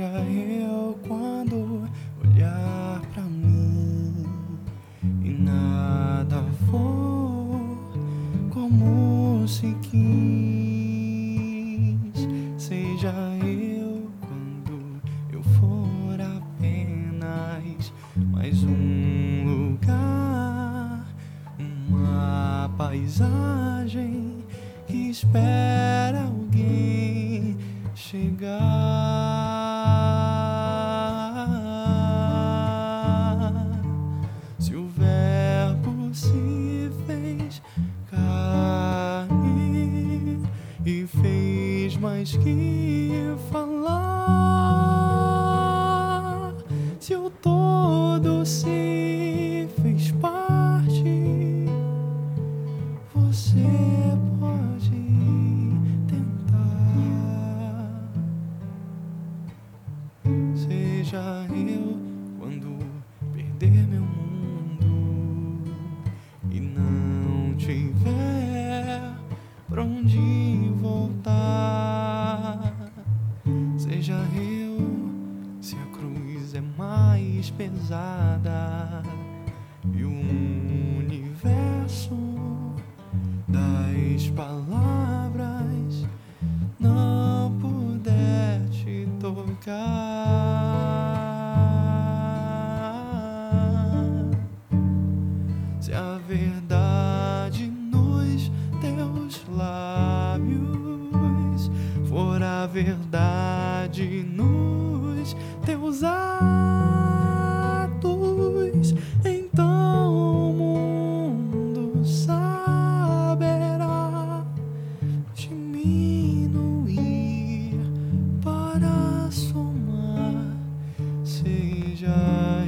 seja eu quando olhar pra mim e nada for como se quis, seja eu quando eu for apenas mais um lugar, uma paisagem que espera alguém chegar. Mais que falar, se o todo se fez parte, você pode tentar. Seja eu quando perder meu mais pesada e o universo das palavras não puder te tocar. Se a verdade nos teus lábios for a verdade nos teus se já.